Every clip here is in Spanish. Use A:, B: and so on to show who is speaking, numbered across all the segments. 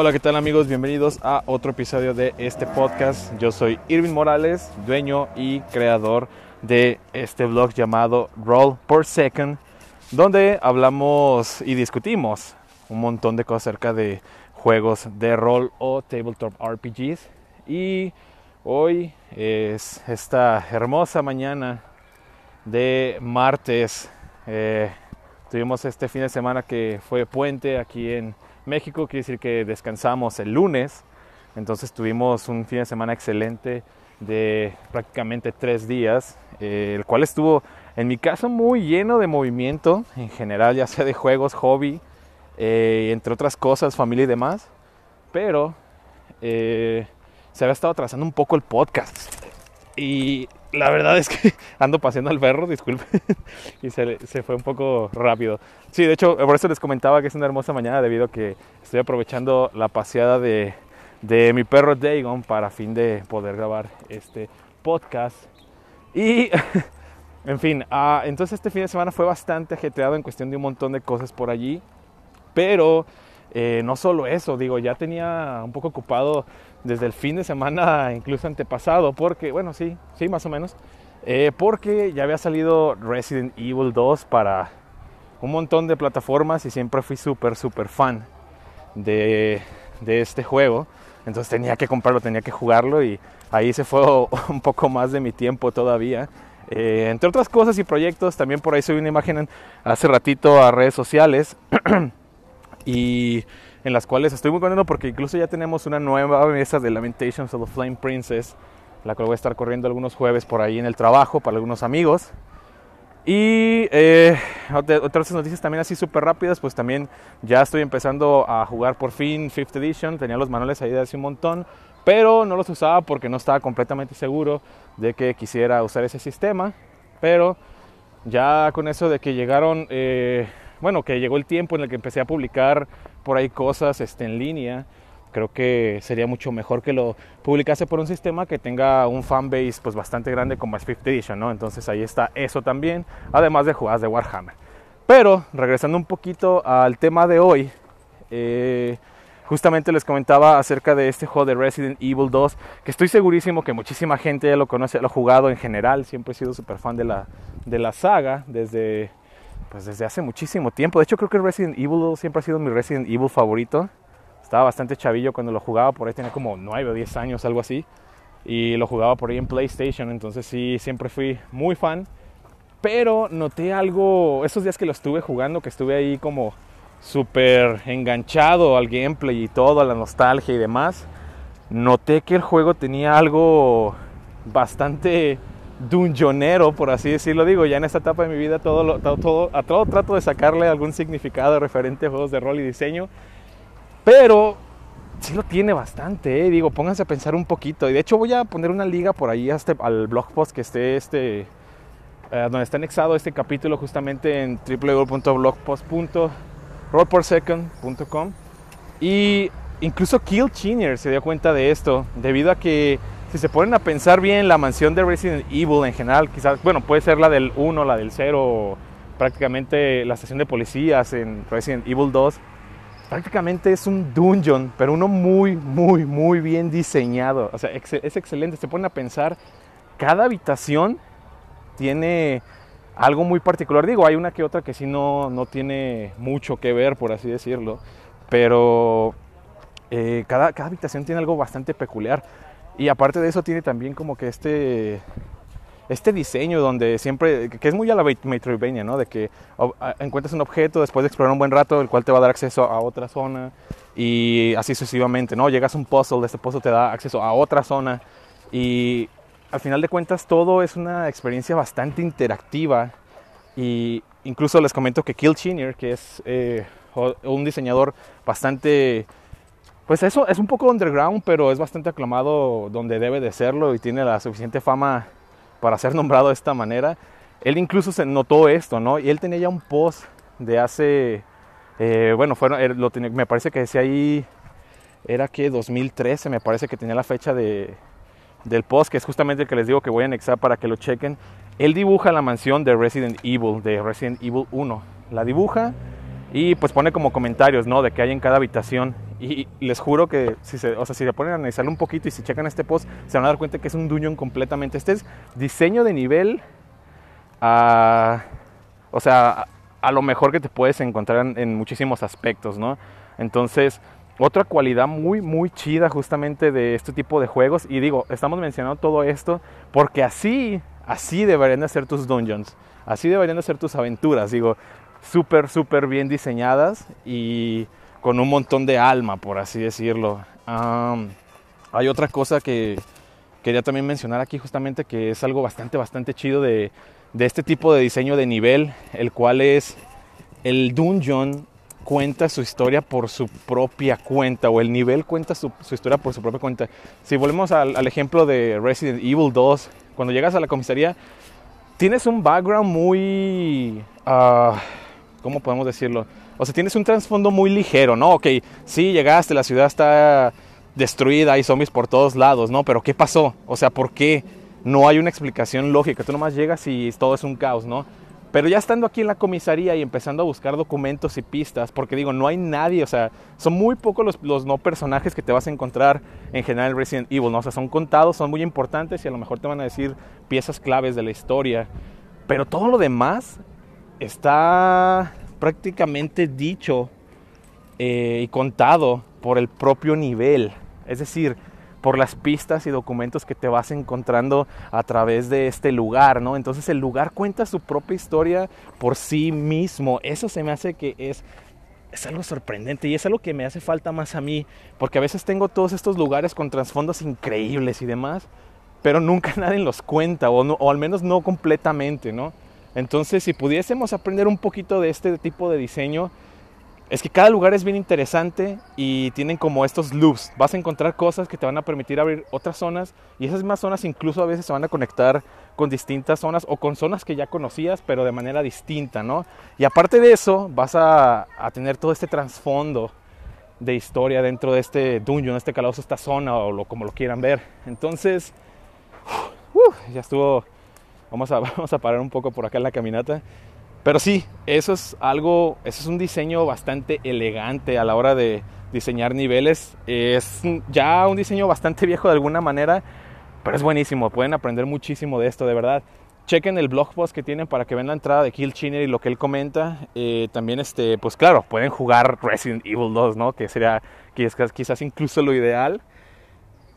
A: Hola, ¿qué tal amigos? Bienvenidos a otro episodio de este podcast. Yo soy Irving Morales, dueño y creador de este blog llamado Roll per Second, donde hablamos y discutimos un montón de cosas acerca de juegos de rol o tabletop RPGs. Y hoy es esta hermosa mañana de martes. Eh, tuvimos este fin de semana que fue puente aquí en México, quiere decir que descansamos el lunes, entonces tuvimos un fin de semana excelente de prácticamente tres días, eh, el cual estuvo en mi caso muy lleno de movimiento en general, ya sea de juegos, hobby, eh, entre otras cosas, familia y demás, pero eh, se había estado trazando un poco el podcast. Y la verdad es que ando paseando al perro, disculpe, y se, se, fue un poco rápido. Sí, de hecho, por eso les comentaba que es una hermosa mañana debido a que estoy aprovechando la paseada de, de mi perro Dagon para fin de poder grabar este podcast. Y, en fin, uh, entonces este fin de semana fue bastante ajetreado en cuestión de un montón de cosas por allí, pero eh, no solo eso, digo, ya tenía un poco ocupado desde el fin de semana, incluso antepasado, porque, bueno, sí, sí, más o menos, eh, porque ya había salido Resident Evil 2 para un montón de plataformas y siempre fui súper, súper fan de, de este juego. Entonces tenía que comprarlo, tenía que jugarlo y ahí se fue un poco más de mi tiempo todavía. Eh, entre otras cosas y proyectos, también por ahí subí una imagen hace ratito a redes sociales y en las cuales estoy muy contento porque incluso ya tenemos una nueva mesa de Lamentations of the Flame Princess, la cual voy a estar corriendo algunos jueves por ahí en el trabajo para algunos amigos. Y eh, otras noticias también así súper rápidas, pues también ya estoy empezando a jugar por fin Fifth Edition, tenía los manuales ahí de hace un montón, pero no los usaba porque no estaba completamente seguro de que quisiera usar ese sistema, pero ya con eso de que llegaron... Eh, bueno, que llegó el tiempo en el que empecé a publicar por ahí cosas este, en línea. Creo que sería mucho mejor que lo publicase por un sistema que tenga un fanbase pues bastante grande como es Fifth Edition, ¿no? Entonces ahí está eso también, además de jugadas de Warhammer. Pero regresando un poquito al tema de hoy, eh, justamente les comentaba acerca de este juego de Resident Evil 2, que estoy segurísimo que muchísima gente ya lo conoce, lo ha jugado en general, siempre he sido súper fan de la, de la saga, desde pues desde hace muchísimo tiempo. De hecho, creo que Resident Evil siempre ha sido mi Resident Evil favorito. Estaba bastante chavillo cuando lo jugaba, por ahí tenía como 9 o 10 años, algo así. Y lo jugaba por ahí en PlayStation, entonces sí, siempre fui muy fan. Pero noté algo, esos días que lo estuve jugando, que estuve ahí como súper enganchado al gameplay y todo, a la nostalgia y demás, noté que el juego tenía algo bastante dungeonero, por así decirlo. Digo, ya en esta etapa de mi vida todo, todo, todo, a todo trato de sacarle algún significado referente a juegos de rol y diseño. Pero sí lo tiene bastante, ¿eh? digo, pónganse a pensar un poquito. Y de hecho voy a poner una liga por ahí este, al blog post que esté este, eh, donde está anexado este capítulo justamente en www.blogpost.rollpersecond.com. Y incluso Kill Chinier se dio cuenta de esto, debido a que si se ponen a pensar bien, la mansión de Resident Evil en general, quizás, bueno, puede ser la del 1, la del 0, prácticamente la estación de policías en Resident Evil 2, prácticamente es un dungeon, pero uno muy, muy, muy bien diseñado. O sea, es excelente. Se ponen a pensar, cada habitación tiene algo muy particular. Digo, hay una que otra que sí no, no tiene mucho que ver, por así decirlo, pero eh, cada, cada habitación tiene algo bastante peculiar. Y aparte de eso tiene también como que este, este diseño donde siempre, que es muy a la Metroidvania, ¿no? De que encuentras un objeto después de explorar un buen rato, el cual te va a dar acceso a otra zona y así sucesivamente, ¿no? Llegas a un puzzle, este puzzle te da acceso a otra zona y al final de cuentas todo es una experiencia bastante interactiva y incluso les comento que Kill Chinier, que es eh, un diseñador bastante pues eso es un poco underground, pero es bastante aclamado donde debe de serlo y tiene la suficiente fama para ser nombrado de esta manera. Él incluso se notó esto, ¿no? Y él tenía ya un post de hace, eh, bueno, fueron, lo me parece que decía ahí, era que 2013, me parece que tenía la fecha de, del post, que es justamente el que les digo que voy a anexar para que lo chequen. Él dibuja la mansión de Resident Evil, de Resident Evil 1. La dibuja y pues pone como comentarios, ¿no? De que hay en cada habitación. Y les juro que si se, o sea, si se ponen a analizarlo un poquito y si checan este post, se van a dar cuenta que es un dungeon completamente. Este es diseño de nivel, a, o sea, a, lo mejor que te puedes encontrar en, en muchísimos aspectos, ¿no? Entonces, otra cualidad muy, muy chida justamente de este tipo de juegos, y digo, estamos mencionando todo esto porque así, así deberían de ser tus dungeons, así deberían de ser tus aventuras, digo, súper, súper bien diseñadas y con un montón de alma, por así decirlo. hay otra cosa que quería también mencionar aquí justamente que es algo bastante, bastante chido de, de este tipo de diseño de nivel, el cual es el dungeon cuenta su historia por su propia cuenta o el nivel cuenta su, historia por su propia cuenta. Si volvemos al, ejemplo de Resident Evil 2, cuando llegas a la comisaría, tienes un background muy... Uh, ¿Cómo podemos decirlo? O sea, tienes un trasfondo muy ligero, ¿no? Ok, sí, llegaste, la ciudad está destruida, hay zombies por todos lados, ¿no? Pero ¿qué pasó? O sea, ¿por qué? No hay una explicación lógica. Tú nomás llegas y todo es un caos, ¿no? Pero ya estando aquí en la comisaría y empezando a buscar documentos y pistas, porque digo, no hay nadie, o sea, son muy pocos los, no personajes que te vas a encontrar en general en Resident Evil, ¿no? O sea, son contados, son muy importantes y a lo mejor te van a decir piezas claves de la historia. Pero todo lo demás está prácticamente dicho eh, y contado por el propio nivel. Es decir, por las pistas y documentos que te vas encontrando a través de este lugar, ¿no? Entonces el lugar cuenta su propia historia por sí mismo. Eso se me hace que es es algo sorprendente y es algo que me hace falta más a mí, porque a veces tengo todos estos lugares con trasfondos increíbles y demás, pero nunca nadie los cuenta, o, o al menos no completamente, ¿no? Entonces, si pudiésemos aprender un poquito de este tipo de diseño, es que cada lugar es bien interesante y tienen como estos loops. Vas a encontrar cosas que te van a permitir abrir otras zonas y esas mismas zonas incluso a veces se van a conectar con distintas zonas o con zonas que ya conocías pero de manera distinta, ¿no? Y aparte de eso vas a, tener todo este trasfondo de historia dentro de este dungeon, este calabozo, esta zona o lo, como lo quieran ver. Entonces, ya estuvo, vamos a, vamos a parar un poco por acá en la caminata. Pero sí, eso es algo, eso es un diseño bastante elegante a la hora de diseñar niveles. Es ya un diseño bastante viejo de alguna manera, pero es buenísimo. Pueden aprender muchísimo de esto, de verdad. Chequen el blog post que tienen para que vean la entrada de Kill Chiner y lo que él comenta. Eh, también, este, pues claro, pueden jugar Resident Evil 2, ¿no? Que sería quizás incluso lo ideal.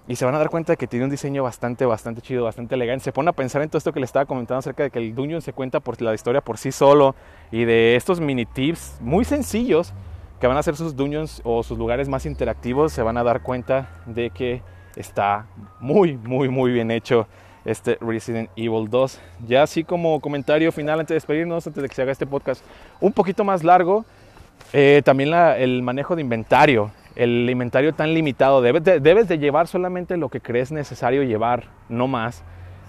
A: Y se van a dar cuenta de que tiene un diseño bastante, bastante chido, bastante elegante. Se pone a pensar en todo esto que le estaba comentando acerca de que el Dungeon se cuenta por la historia por sí solo y de estos mini tips muy sencillos que van a ser sus dungeons o sus lugares más interactivos. Se van a dar cuenta de que está muy, muy, muy bien hecho este Resident Evil 2. Ya así como comentario final antes de despedirnos, antes de que se haga este podcast un poquito más largo, eh, también el manejo de inventario el inventario tan limitado, debes de, de llevar solamente lo que crees necesario llevar, no más.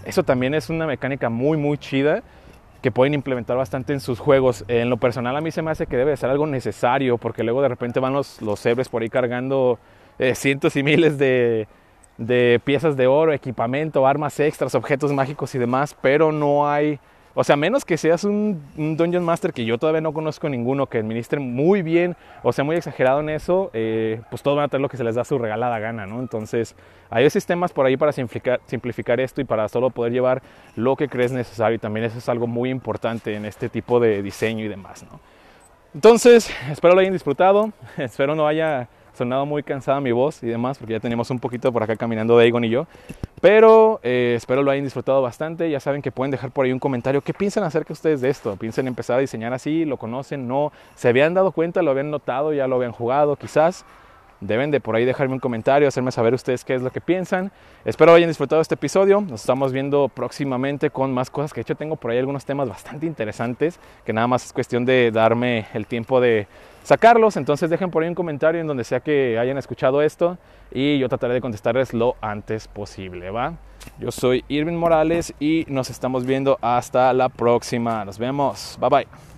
A: Eso también es una mecánica muy, muy chida que pueden implementar bastante en sus juegos. En lo personal a mí se me hace que debe ser algo necesario porque luego de repente van los, los por ahí cargando eh, cientos y miles de, de piezas de oro, equipamiento, armas extras, objetos mágicos y demás, pero no hay o sea, menos que seas un, Dungeon Master que yo todavía no conozco ninguno que administre muy bien o sea muy exagerado en eso, eh, pues todos van a tener lo que se les da su regalada gana, ¿no? Entonces, hay sistemas por ahí para simplificar, esto y para solo poder llevar lo que crees necesario y también eso es algo muy importante en este tipo de diseño y demás, ¿no? Entonces, espero lo hayan disfrutado, espero no haya sonado muy cansada mi voz y demás, porque ya tenemos un poquito por acá caminando Dagon y yo. Pero eh, espero lo hayan disfrutado bastante. Ya saben que pueden dejar por ahí un comentario. ¿Qué piensan acerca ustedes de esto? ¿Piensan empezar a diseñar así? ¿Lo conocen? ¿No? ¿Se habían dado cuenta? ¿Lo habían notado? ¿Ya lo habían jugado? Quizás deben de por ahí dejarme un comentario, hacerme saber ustedes qué es lo que piensan. Espero hayan disfrutado este episodio. Nos estamos viendo próximamente con más cosas que de hecho tengo por ahí algunos temas bastante interesantes que nada más es cuestión de darme el tiempo de sacarlos. Entonces dejen por ahí un comentario en donde sea que hayan escuchado esto y yo trataré de contestarles lo antes posible, ¿va? Yo soy Irving Morales y nos estamos viendo hasta la próxima. Nos vemos. Bye bye.